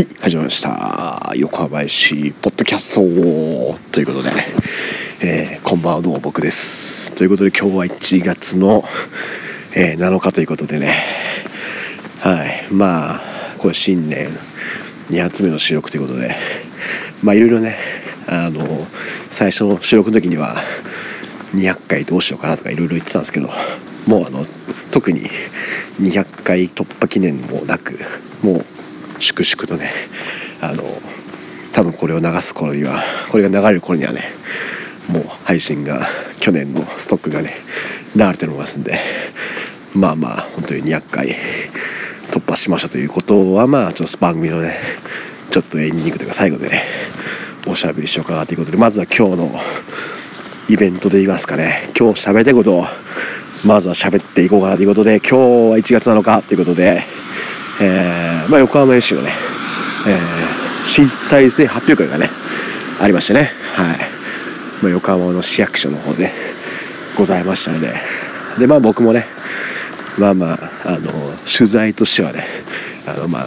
はい始まりました。横浜市ポッドキャストということで、えー、こんばんはどうも僕です。ということで今日は1月の、えー、7日ということでね。はいまあこれ新年2発目の収録ということでまあいろいろねあの最初の収録の時には200回どうしようかなとかいろいろ言ってたんですけどもうあの特に200回突破記念もなくもう粛々とねあの多分これを流す頃にはこれが流れる頃にはねもう配信が去年のストックがね流れておりますんでまあまあ本当に200回突破しましたということはまあちょっと番組のねちょっとエンディングというか最後でねおしゃべりしようかなということでまずは今日のイベントで言いますかね今日喋りたいことをまずは喋っていこうかなということで今日は1月7日ということでえー、まあ、横浜 FC のね、えー、新体制発表会がねありましてね、はい。まあ、横浜の市役所の方でございましたので。でまあ僕もねまあまああの取材としてはねあのまあ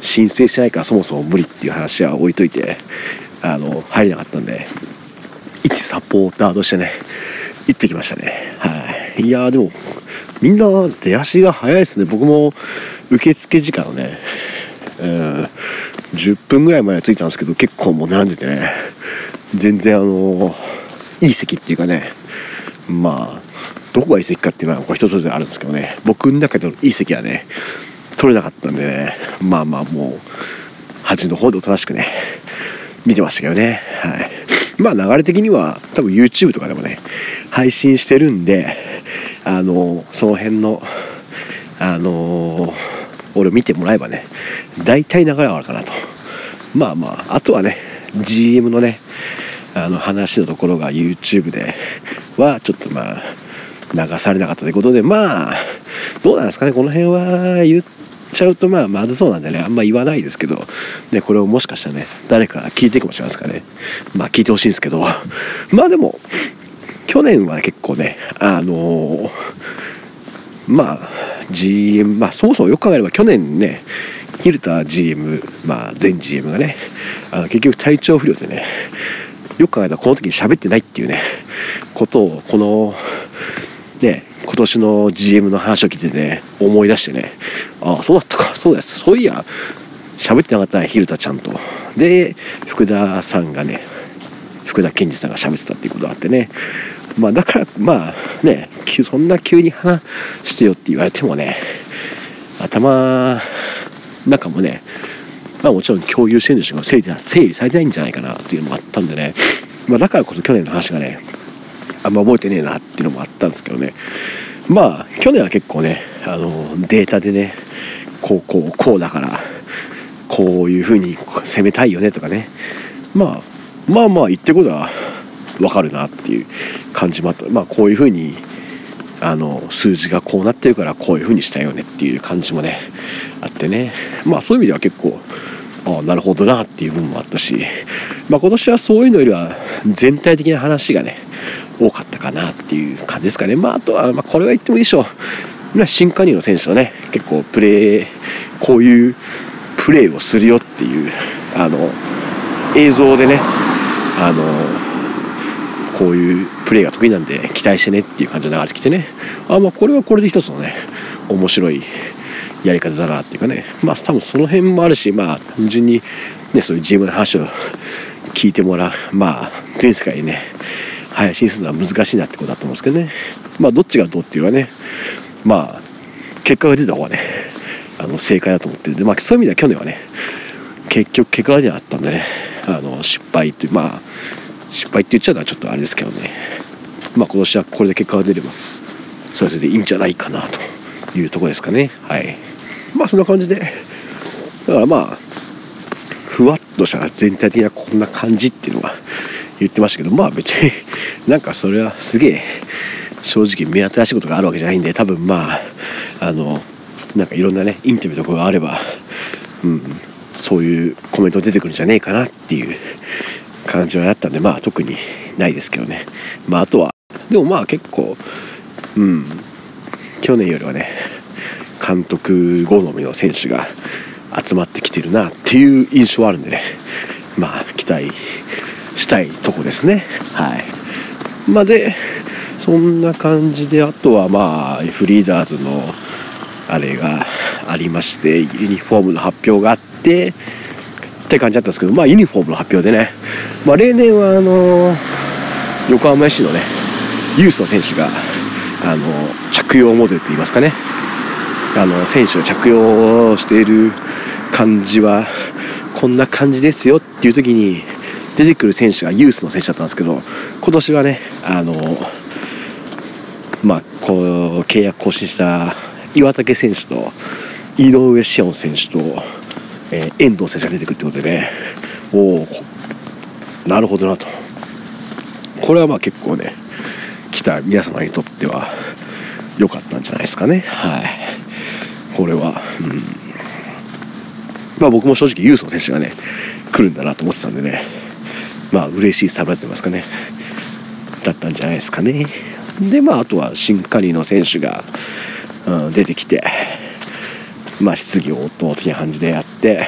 申請しないからそもそも無理っていう話は置いといてあの入れなかったんで一サポーターとしてね行ってきましたね。はい。いやでもみんな出足が早いですね。僕も受付時間をね、うん、10分ぐらい前に着いたんですけど結構もう並んでてね全然あのいい席っていうかねまあどこがいい席かっていうのは人それぞれあるんですけどね僕の中でのいい席はね取れなかったんでねまあまあもう端の方でおとなしくね見てましたけどねはい。まあ流れ的には多分 YouTube とかでもね配信してるんであのその辺のあのー俺見てもらえばね大体流れはあるかなと。まあまああとはね GM のねあの話のところが YouTube ではちょっとまあ流されなかったということでまあどうなんですかね。この辺は言っちゃうとまあまずそうなんでねあんま言わないですけど、ね、これをもしかしたらね誰か聞いていくかもしれないですかね。まあ聞いてほしいんですけど。まあでも去年は結構ねあのー、まあ GM、まあ、そもそもよく考えれば去年ね、蛭田 GM、まあ、前 GM がね、あの結局体調不良でね、よく考えたらこの時に喋ってないっていうね、ことを、この、ね、今年の GM の話を聞いてね、思い出してね、ああ、そうだったか、そうです、そういや、喋ってなかったね、蛭田ちゃんと。で、福田さんがね、福田健二さんが喋ってたっていうことがあってね、まあだからまあねそんな急に話してよって言われてもね頭なんかもねまあもちろん共有してるんでしょうが整理整理されてないんじゃないかなっていうのもあったんでね、まあ、だからこそ去年の話がねあんま覚えてねえなっていうのもあったんですけどねまあ去年は結構ねあのデータでねこうこうこうだからこういうふうに攻めたいよねとかねまあまあまあ言ってることは分かるなっていう感じもあった。まあこういうふうにあの数字がこうなってるからこういうふうにしたよねっていう感じもねあってね。まあそういう意味では結構ああなるほどなっていう部分もあったし、まあ、今年はそういうのよりは全体的な話がね多かったかなっていう感じですかね。まああとは、まあ、これは言ってもいいでしょう。新加入の選手のね結構プレーこういうプレーをするよっていうあの映像でねあのこういうプレーが得意なんで期待してねっていう感じで流れてきてね。あまあこれはこれで一つのね面白いやり方だなっていうかね。まあ多分その辺もあるしまあ単純にねそういう GM の話を聞いてもらう。まあ全世界にね配信するのは難しいなってことだと思うんですけどね。まあどっちがどうっていうのはねまあ結果が出た方がねあの正解だと思ってるんでまあそういう意味では去年はね結局結果が出なかったんでねあの失敗っていうまあ失敗って言っちゃうのはちょっとあれですけどね。まあ今年はこれで結果が出ればそれでいいんじゃないかなというとこですかね。はい。まあそんな感じで。だからまあふわっとした全体的なこんな感じっていうのは言ってましたけどまあ別に なんかそれはすげえ正直目新しいことがあるわけじゃないんで多分まああのなんかいろんなねインタビューとかがあればうんそういうコメント出てくるんじゃねえかなっていう感じはあったんでまあ特にないですけどね。まああとはでもまあ結構うん。去年よりはね監督好みの選手が集まってきてるなっていう印象はあるんでね。まあ期待したいとこですね。はい。まあでそんな感じであとはまあフリーダーズのあれがありましてユニフォームの発表があってって感じだったんですけどまあユニフォームの発表でね、まあ、例年はあの横浜市のねユースの選手があの着用モデルといいますかね。あの選手が着用している感じはこんな感じですよっていう時に出てくる選手がユースの選手だったんですけど今年はねあのまあこう契約更新した岩竹選手と井上志音選手と、えー、遠藤選手が出てくるってことでね。おおなるほどなと。これはまあ結構ね来た皆様にとっては良かったんじゃないですかね。はい。これはうん。まあ僕も正直ユースの選手がね来るんだなと思ってたんでね。まあ嬉しいサプライズと言いますかね。だったんじゃないですかね。でまああとは新加入の選手が、うん、出てきて。まあ質疑応答的な感じでやって、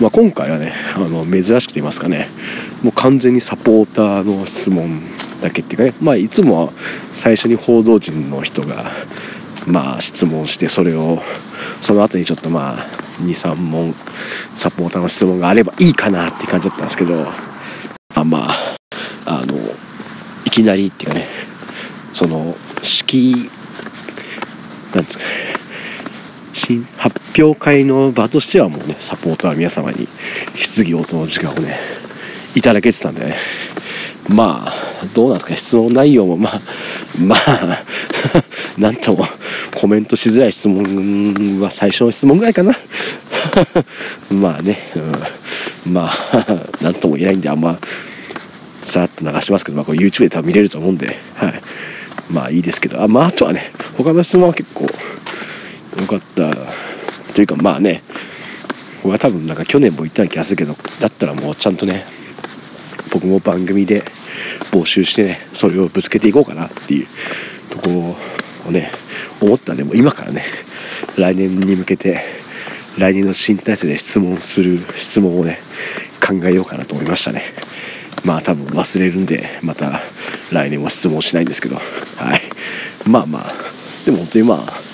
まあ、今回はねあの珍しくて言いますかねもう完全にサポーターの質問だけっていうかねまあいつもは最初に報道陣の人がまあ質問してそれをその後にちょっとまあ23問サポーターの質問があればいいかなって感じだったんですけどあまああのいきなりっていうかねその式なんですか新発表会の場としてはもうねサポーター皆様に質疑応答の時間をねいただけてたんでね。まあどうなんですか質問内容もまあまあ なんともコメントしづらい質問は最初の質問ぐらいかな。まあね、うん、まあ なんとも言えないんであんまさらっと流しますけど、まあ、これ YouTube で多分見れると思うんで、はい、まあいいですけど。あまああとはね他の質問は結構良かったというかまあね僕は多分なんか去年も言ったような気がするけどだったらもうちゃんとね僕も番組で募集してねそれをぶつけていこうかなっていうところをね思ったんでも今からね来年に向けて来年の新体制で質問する質問をね考えようかなと思いましたね。まあ多分忘れるんでまた来年は質問しないんですけど。はい。まあまあ。でも本当にまあ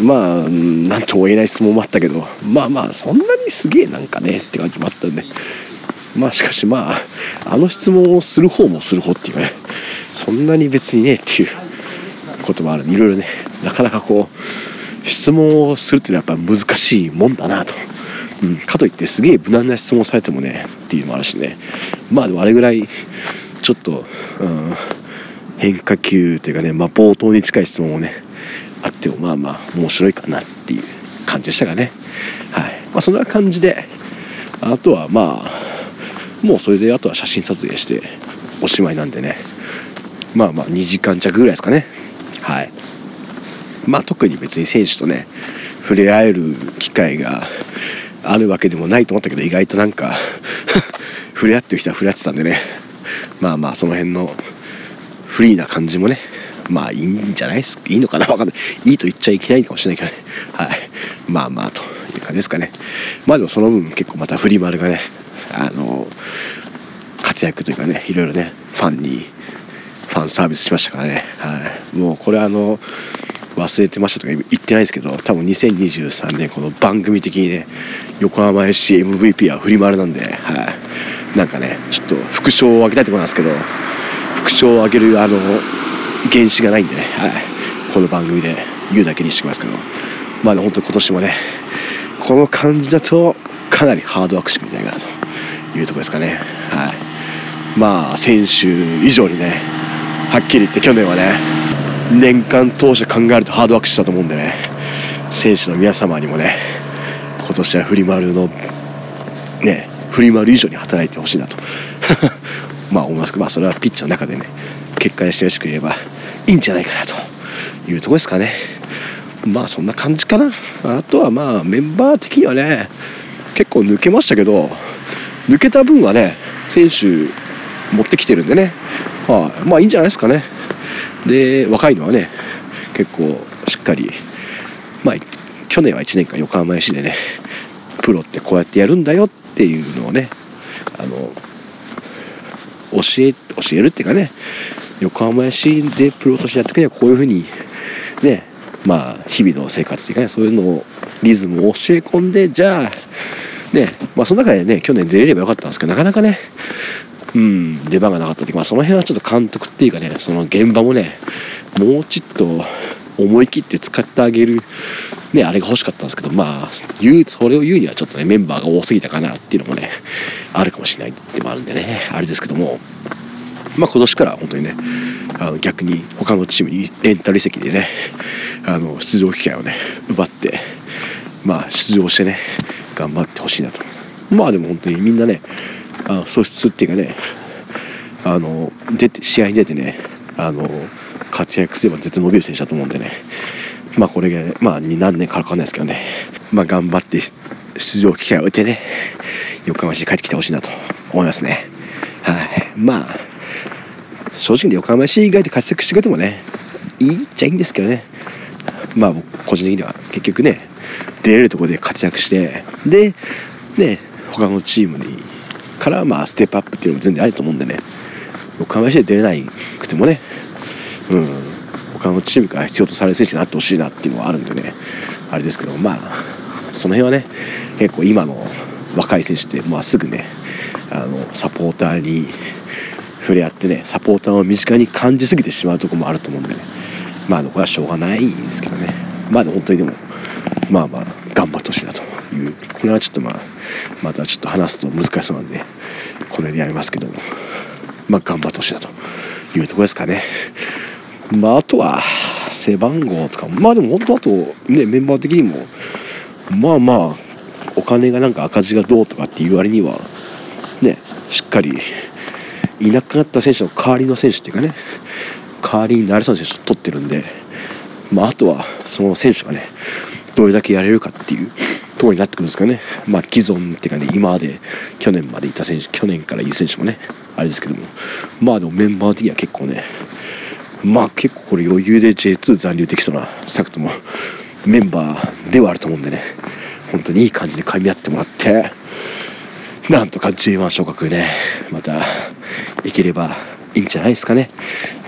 まあ何とも言えない質問もあったけどまあまあそんなにすげえなんかねって感じもあったんで。まあしかしまああの質問をする方もする方っていうねそんなに別にねっていうこともある。いろいろねなかなかこう質問をするっていうのはやっぱ難しいもんだなと、うん、かといってすげえ無難な質問されてもねっていうのもあるしね。まあでもあれぐらいちょっと、うん、変化球というかね、まあ、冒頭に近い質問をねあってもまあまあ面白いかなっていう感じでしたがね。はい。まあそんな感じであとはまあもうそれであとは写真撮影しておしまいなんでね。まあまあ2時間弱ぐらいですかね。はい。まあ特に別に選手とね触れ合える機会があるわけでもないと思ったけど意外となんか 触れ合ってる人は触れ合ってたんでね。まあまあその辺のフリーな感じもねまあいいんじゃないですいいのかな？わかんない。いいと言っちゃいけないかもしれないけどね。はい。まあまあという感じですかね。まあでもその分結構またフリーマルがね。あの活躍というかねいろいろねファンにファンサービスしましたからね、はい、もうこれあの忘れてましたとか言ってないですけど多分2023年この番組的にね横浜 SCMVP は振り回るなんで、はい、なんかねちょっと副賞をあげたいところなんですけど副賞をあげるあの原資がないんでね、はい、この番組で言うだけにしてきますけど。まあね本当に今年もねこの感じだとかなりハードワークしてくれないかなと。いうところですかね。はい。まあ選手以上にねはっきり言って去年はね年間通して考えるとハードワークしたと思うんでね選手の皆様にもね今年はフリマルのねフリマル以上に働いてほしいなと。まあ思いますけど。まあそれはピッチの中でね結果で示してくれればいいんじゃないかなと。いうとこですかね。まあそんな感じかな。あとはまあメンバー的にはね結構抜けましたけど抜けた分はね選手持ってきてるんでね、はあ、まあいいんじゃないですかね。で若いのはね結構しっかりまあ去年は1年間横浜市でねプロってこうやってやるんだよっていうのをねあの教え教えるっていうかね横浜市でプロとしてやっていくにはこういうふうにねまあ日々の生活っていうかねそういうのをリズムを教え込んでじゃあねまあその中でね去年出れればよかったんですけどなかなかねうん出番がなかったっていうか、まあ、その辺はちょっと監督っていうかねその現場もねもうちょっと思い切って使ってあげるねあれが欲しかったんですけどまあ唯一それを言うにはちょっとねメンバーが多すぎたかなっていうのもねあるかもしれないっていうのもあるんでねあれですけども。まあ今年から本当にねあの逆に他のチームにレンタル移籍でねあの出場機会をね奪ってまあ出場してね頑張ってほしいなと。まあでも本当にみんなねあの素質っていうかねあの出て試合に出てねあの活躍すれば絶対伸びる選手だと思うんでね。まあこれが、ね、まあ何年かかかんないですけどね。まあ頑張って出場機会を得てね横浜市に帰ってきてほしいなと思いますね。はい。まあ正直に横浜市以外で活躍してくれてもねいいっちゃいいんですけどね。まあ個人的には結局ね出れるところで活躍してでね他のチームにからまあステップアップっていうのも全然あると思うんでね。横浜市で出れなくてもねうん他のチームから必要とされる選手になってほしいなっていうのはあるんでね。あれですけどまあその辺はね結構今の若い選手ってまあすぐねあのサポーターに触れ合ってねサポーターを身近に感じすぎてしまうところもあると思うんでね。まあこれはしょうがないんですけどね。まあ本当にでもまあまあ頑張ってほしいなという。これはちょっとまあまたちょっと話すと難しそうなんでこれでやりますけども。まあ頑張ってほしいなというところですかね。まああとは背番号とかまあでも本当あとねメンバー的にもまあまあお金がなんか赤字がどうとかっていう割にはねしっかりいなくなった選手の代わりの選手っていうかね代わりになれそうな選手を取ってるんで、まあ、あとはその選手がねどれだけやれるかっていうところになってくるんですかね、まあ、既存っていうかね今まで去年までいた選手去年からいる選手もねあれですけども。まあでもメンバー的には結構ねまあ結構これ余裕で J2 残留できそうなサクともメンバーではあると思うんでね本当にいい感じで噛み合ってもらってなんとか J1 昇格ね。またいければいいんじゃないですかね。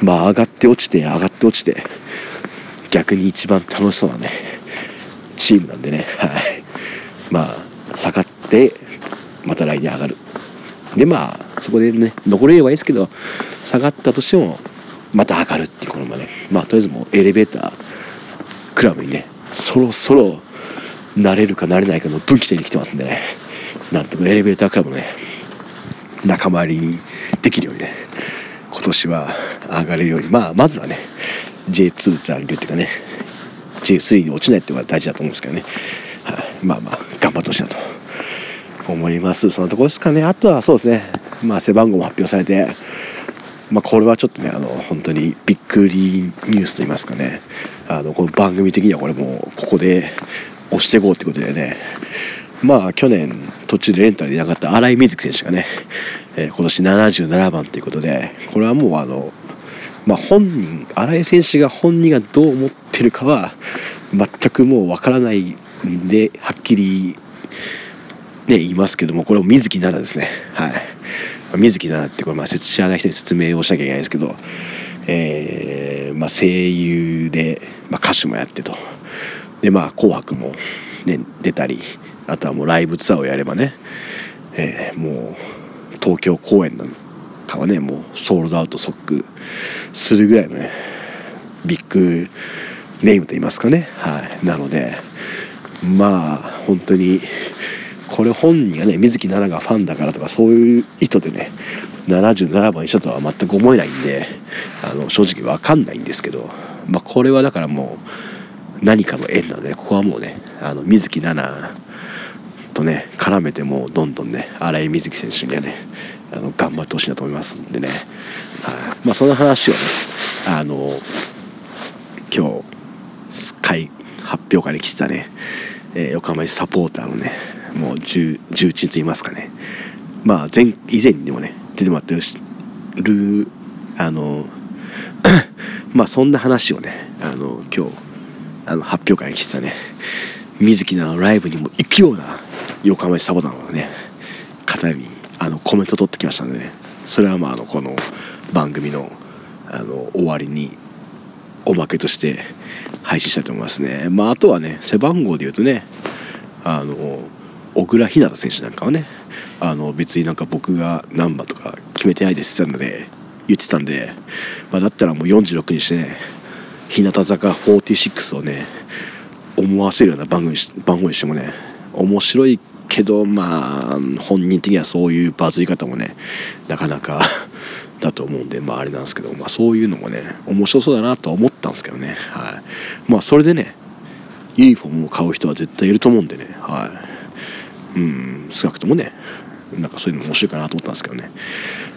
まあ上がって落ちて上がって落ちて。逆に一番楽しそうなねチームなんでね。はい。まあ下がってまた来年上がる。でまあそこでね残れればいいですけど下がったとしてもまた上がるっていうこのまね。まあとりあえずもうエレベータークラブにねそろそろ慣れるか慣れないかの分岐点に来てますんでね。なんとかエレベータークラブのね。仲間入りできるようにね。今年は上がれるように。まあまずはね J2 残留っていうかね。J3 に落ちないっていうのが大事だと思うんですけどね、はい、まあまあ頑張ってほしいなと。思います。そのところですかね。あとはそうですね。まあ背番号も発表されて。まあ、これはちょっとねあの本当にびっくりニュースと言いますかね。あのこの番組的にはこれもうここで押していこうってことでね。まあ去年途中でレンタルでなかった新井瑞希選手がね、えー、今年77番ということでこれはもうあのまあ本人新井選手が本人がどう思ってるかは全くもうわからないんではっきりね言いますけどもこれも水木奈々ですね。はい。水木奈々ってこれまあ知らない人に説明をしなきゃいけないですけどえー、まあ声優で、まあ、歌手もやってと。でまあ「紅白」も、ね、出たりあとはもうライブツアーをやればね、えー、もう東京公演なんかはねもうソールドアウト即するぐらいのねビッグネームと言いますかね。はい。なのでまあ本当にこれ本人がね水木奈々がファンだからとかそういう意図でね77番にしたとは全く思えないんであの正直分かんないんですけど、まあ、これはだからもう何かの縁なのでここはもうねあの水木奈々とね絡めてもどんどんね新井瑞希選手にはねあの頑張ってほしいなと思いますんでね、はい。まあ、その話をねあの今日会発表会に来てたね、えー、横浜市サポーターのねもう重鎮と言いますかね。まあ前以前にもね出てもらってるあの まあそんな話をねあの今日あの発表会に来てたね。水木のライブにも行くような横浜市サボタンのね方にあのコメント取ってきましたんでね。それはまああのこの番組のあの終わりにおまけとして配信したいと思いますね。まああとはね背番号で言うとねあの小倉日向選手なんかはねあの別になんか僕が何番とか決めてないですって言ってたので言ってたんで、まあ、だったらもう46にしてね日向坂46をね思わせるような番組番号にしてもね面白いけどまあ本人的にはそういうバズり方もねなかなか だと思うんでまああれなんですけど、まあ、そういうのもね面白そうだなと思ったんですけどね。はい。まあそれでねユニフォームを買う人は絶対いると思うんでね。はい。うん少なくともねなんかそういうの面白いかなと思ったんですけどね。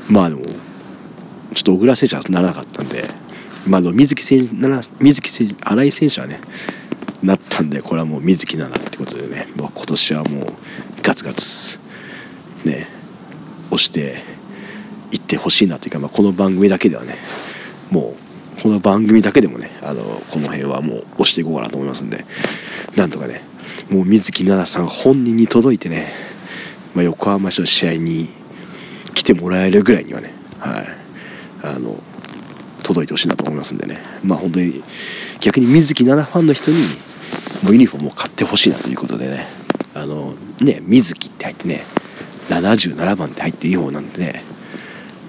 まあでもちょっと小倉選手はならなかったんでまあでも水木選手なら水木選手新井選手はねなったんでこれはもう水木奈々ってことでね、まあ、今年はもうガツガツね押していってほしいなというか、まあ、この番組だけではねもうこの番組だけでもねあのこの辺はもう押していこうかなと思いますんでなんとかねもう水木奈々さん本人に届いてね、まあ、横浜市の試合に来てもらえるぐらいにはねはいあの届いてほしいなと思いますんでね。まあ本当に逆に水木奈々ファンの人にもうユニフォームを買ってほしいなということでね。あのね水木って入ってね77番って入っていい方なんでね。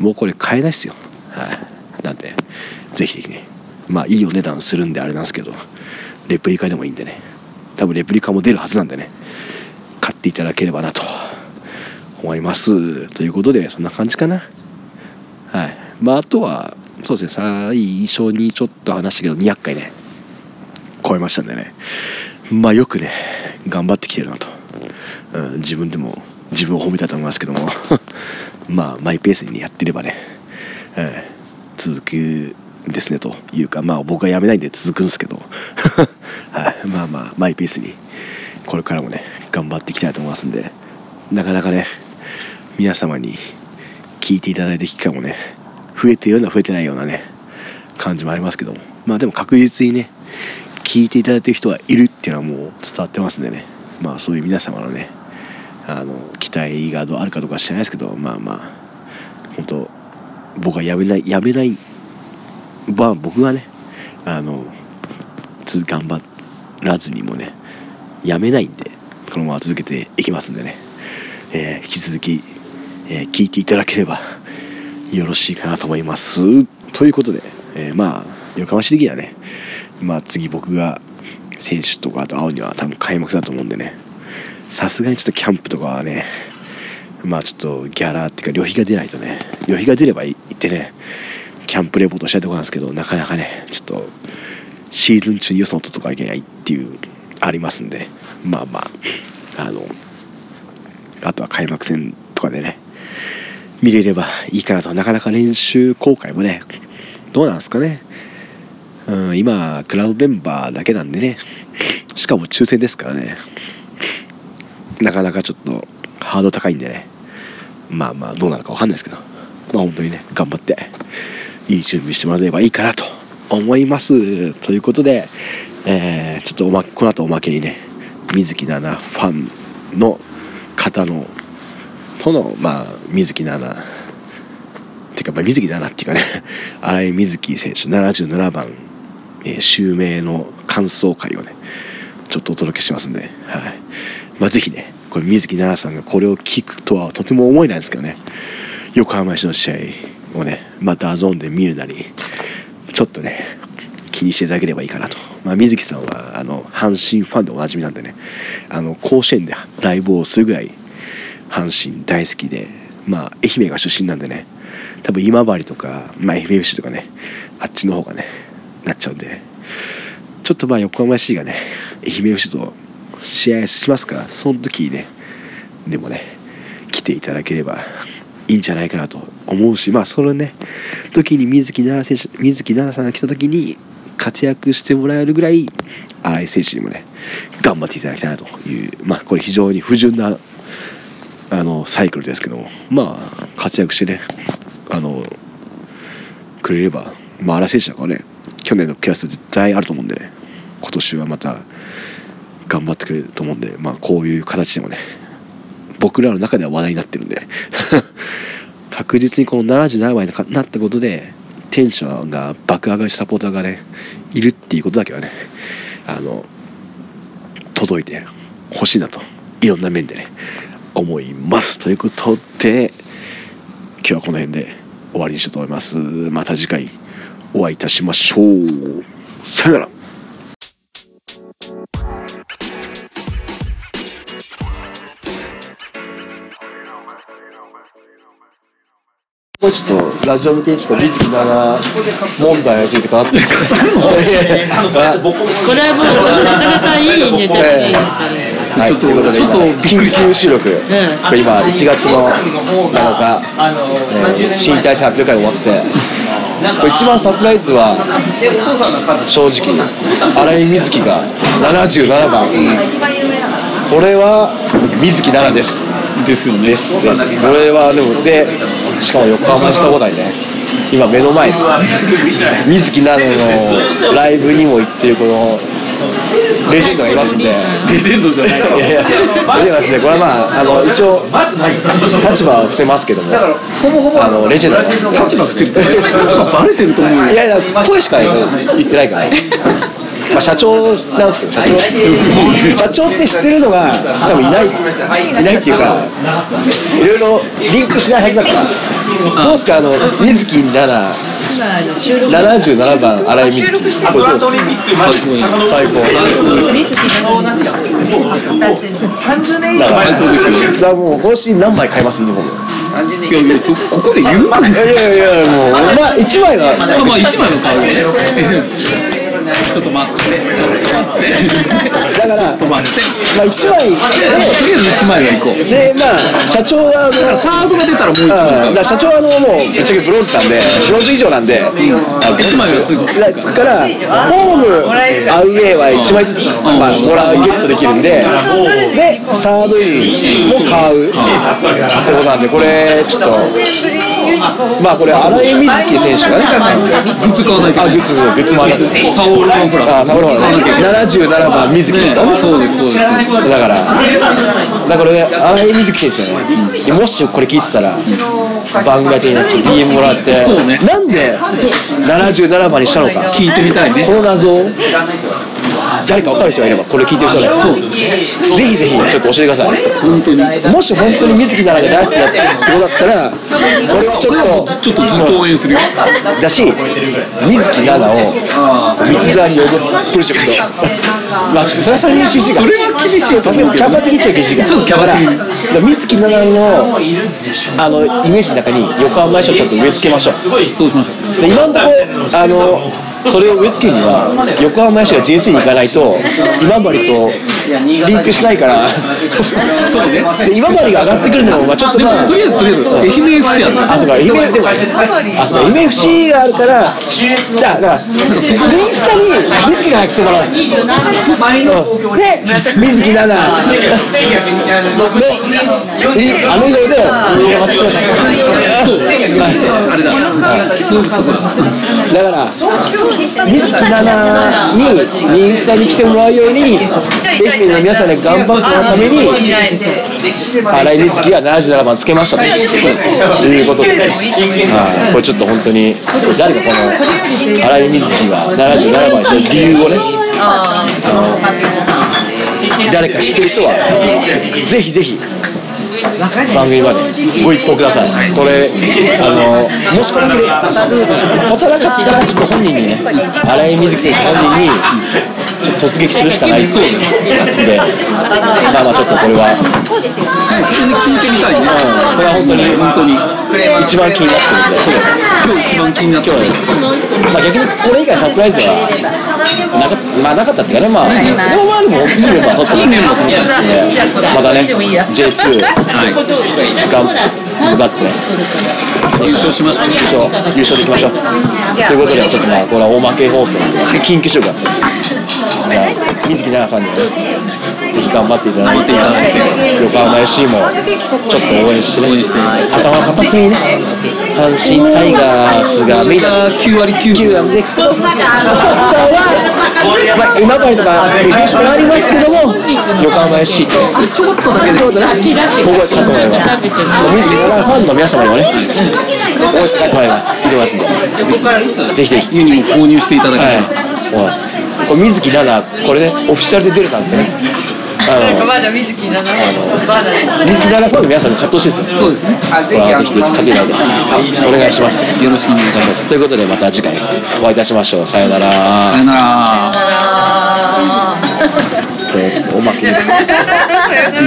もうこれ買えないっすよ。はい。なんでぜひぜひね。まあいいお値段するんであれなんですけどレプリカでもいいんでね。多分レプリカも出るはずなんでね。買っていただければなと。思います。ということでそんな感じかな。はい。まああとはそうですね。最初にちょっと話したけど200回ね。超えましたんでね。まあよくね頑張ってきてるなと、うん、自分でも自分を褒めたと思いますけども。まあマイペースに、やってればね、うん、続くですねというかまあ僕はやめないんで続くんですけど、はい、まあまあマイペースにこれからもね頑張っていきたいと思いますんで。なかなかね皆様に聞いていただいた機会もね増えてるような増えてないようなね感じもありますけども。まあでも確実にね聞いていただいてる人はいるっていうのはもう伝わってますんでねまあそういう皆様のねあの期待があるかどうか知らないですけどまあまあ本当僕はやめないやめないまあ僕はねあの頑張らずにもねやめないんでこのまま続けていきますんでね、えー、引き続き、えー、聞いていただければよろしいかなと思います。ということで、えー、まあ、横浜市的にはね、まあ次僕が選手とかあと会うには多分開幕だと思うんでね、さすがにちょっとキャンプとかはね、まあちょっとギャラっていうか旅費が出ないとね、旅費が出れば行ってね、キャンプレポートしたいとこなんですけど、なかなかね、ちょっとシーズン中に予想とかいけないっていう、ありますんで、まあまあ、あの、あとは開幕戦とかでね、見れればいいかなと。なかなか練習公開もね、どうなんですかね。うん、今、クラウドメンバーだけなんでね、しかも抽選ですからね、なかなかちょっとハード高いんでね、まあまあどうなるかわかんないですけど、まあ本当にね、頑張って、いい準備してもらえればいいかなと思います。ということで、えー、ちょっとおま、この後おまけにね、水木奈々ファンの方のとの、まあ、水木奈々。ていうか、まあ、水木奈々っていうかね。新井瑞希選手77番、え、襲名の感想会をねちょっとお届けしますんで、はい。まあ、ぜひねこれ水木奈々さんがこれを聞くとはとても思えないんですけどね。横浜市の試合をねまたゾーンで見るなりちょっとね気にしていただければいいかなと。まあ、水木さんは、あの、阪神ファンでおなじみなんでね、あの、甲子園でライブをするぐらい阪神大好きで、まあ、愛媛が出身なんでね、多分今治とか、まあ、愛媛 FC とかね、あっちの方がね、なっちゃうんで、ちょっとまあ、横浜市がね、愛媛 FC と試合しますか。ら、その時にね、でもね、来ていただければいいんじゃないかなと思うし、まあ、そのね、時に水木奈々選手、水木奈々さんが来た時に活躍してもらえるぐらい、新井選手にもね、頑張っていただきたいなという、まあ、これ非常に不純なあのサイクルですけどもまあ活躍してねあのくれればまあ荒選手だからね去年の悔しさ絶対あると思うんでね。今年はまた頑張ってくれると思うんでまあこういう形でもね僕らの中では話題になってるんで。確実にこの77倍になったことでテンションが爆上がりサポーターがねいるっていうことだけはねあの届いてほしいなといろんな面でね思います。ということで今日はこの辺で終わりにしようと思います。また次回。お会いいたしましょう。さよなら。これちょっとラジオ向けにちょっと水木奈々問題について語ってるからこれはもうなかなかいいネタじゃないですか。ね。はい、ということでちょっと緊急収録、今1月の7日、えー新体制発表会終わって一番サプライズは正直新井瑞希が77番。これは水木奈々です。ですよね。です。ですこれはでもでしかも横浜したことないね今目の前に水木奈々のライブにも行ってるこのレジェンドがいますんで。レジェンドじゃない。いやいや、レジェンドですね、これはまあ、あの一応、立場は伏せますけども、あのレジェンド。が立場伏せるって立場バレてると思うよ。いやいや、声しか言ってないから、まあ、社長なんですけど、社長、社長って知ってるのが、多分いない、いないっていうか、いろいろリンクしないはずだから、どうですか、あの水木奈々。77番新井瑞希これどうですか最高水木奈々だからだからもう帽子何枚買いますユニフォームいやいやそここで言う？いやいやいやもうまあ一枚はまあ枚の顔で ちょっと待って。ちょっと待って。だからちょっと待って。まあ一枚とりあえず一枚は行こうでまあ社長はだからサードが出たらもう一枚うんだか社長はあのもうぶっちゃけブロンズなんでブロンズ以上なんで、あの一枚はつくつつくからホームアウェーは1枚ずつ、まあ、もらうゲットできるんででサードインも買うってことなんでこれちょっとまあこれ新井瑞希選手がねグッズ買わないとあグッズグッズもありますタオルパンフラあなるほど。77番水木ですか？ねそうですそうです。だから、だからこれ、新井瑞希選手ね、もしこれ聞いてたら、番組宛てになって DM もらって、そうね。なんで77番にしたのか、聞いてみたいね。この謎を、誰か分かる人がいれば、これ聞いてる人がいれば、ぜひぜひちょっと教えてください。本当にもし本当に水木奈々が大好きだってことだったら、これはちょっと、ちょっとずっと応援するよだし、水木奈々を三沢に呼ぶプロジェクト。まあ、それは厳しい。それは厳しいよキャバ的っちゃ厳しいから。ちょっとキャバすぎるだから水木奈々の、あの、イメージの中に横浜市をちょっと植え付けましょう。そうしましょうで今のところ、あの、それを植え付けるには、横浜市が JC に行かないと、今治とリンクしないから、そうねで今治が上がってくるのも、まあちょっとまあ、でもとりあえずとりあえず愛媛 FC やんあ、そうか、夢、でも、あ、そうか、夢 FC があるから、だから、だから、インスタに水木が来てもらう。うんで、水木奈々。で、あの色で、お待ちしましあれだそうそうだから、水木奈々にインスタに来てもらうように、愛媛の皆さんで頑張ってもらうために、新井瑞希が77番つけましたということで、はい、これちょっと本当に、誰かこの新井瑞希が77番にした理由をね、あの誰か知ってる人は、ぜひぜひ。番組までご一報ください。これ、あの、もしこれで当たらなかったら、ちょっと本人にね、新井瑞希選手本人に、ちょっと突撃するしかないそうで、まあまあちょっとこれは、普通に聞いてみたいね。うんこれは本当に、本当に。一番気になってるんで、今日一番気になったまあ逆にこれ以外サプライズはなか,、まあ、なかったっていうかね、まあ、でもまあでもいいメンバーそいいメンバー揃っまたね、J2 はい頑張って、優勝しましたね。優勝優勝でいきましょう。ということで、ちょっとまあ、これは大負け放送。緊急収録だったんでじゃあ水木奈々さんにはね、ぜひ頑張っていただいて、頑張っていただいて。横浜 FC もちょっと応援してね、頭の片隅にね、阪神タイガースがみんな9割9 9なんでサッカーは、まあ、今治とか歴史がありますけども横浜 FC って。ちょっとだけでちょっとだって覚えて帰ってもらえば食べても水木さん。ファンの皆様にもね覚えて帰ってもらえばいいと思いますんで。ぜひぜひユニも購入していただけはいれば、そうなんですこれ水木奈々これねオフィシャルで出れたんですねまだ水木なのまだ水木奈々ファンの皆さんに買ってほしいですね。そうですね。これはぜひ買っていただい。てお願いします。よろしくお願いします。ということでまた次回お会いいたしましょう。さようなら。さよなら。あーちょっとおまけに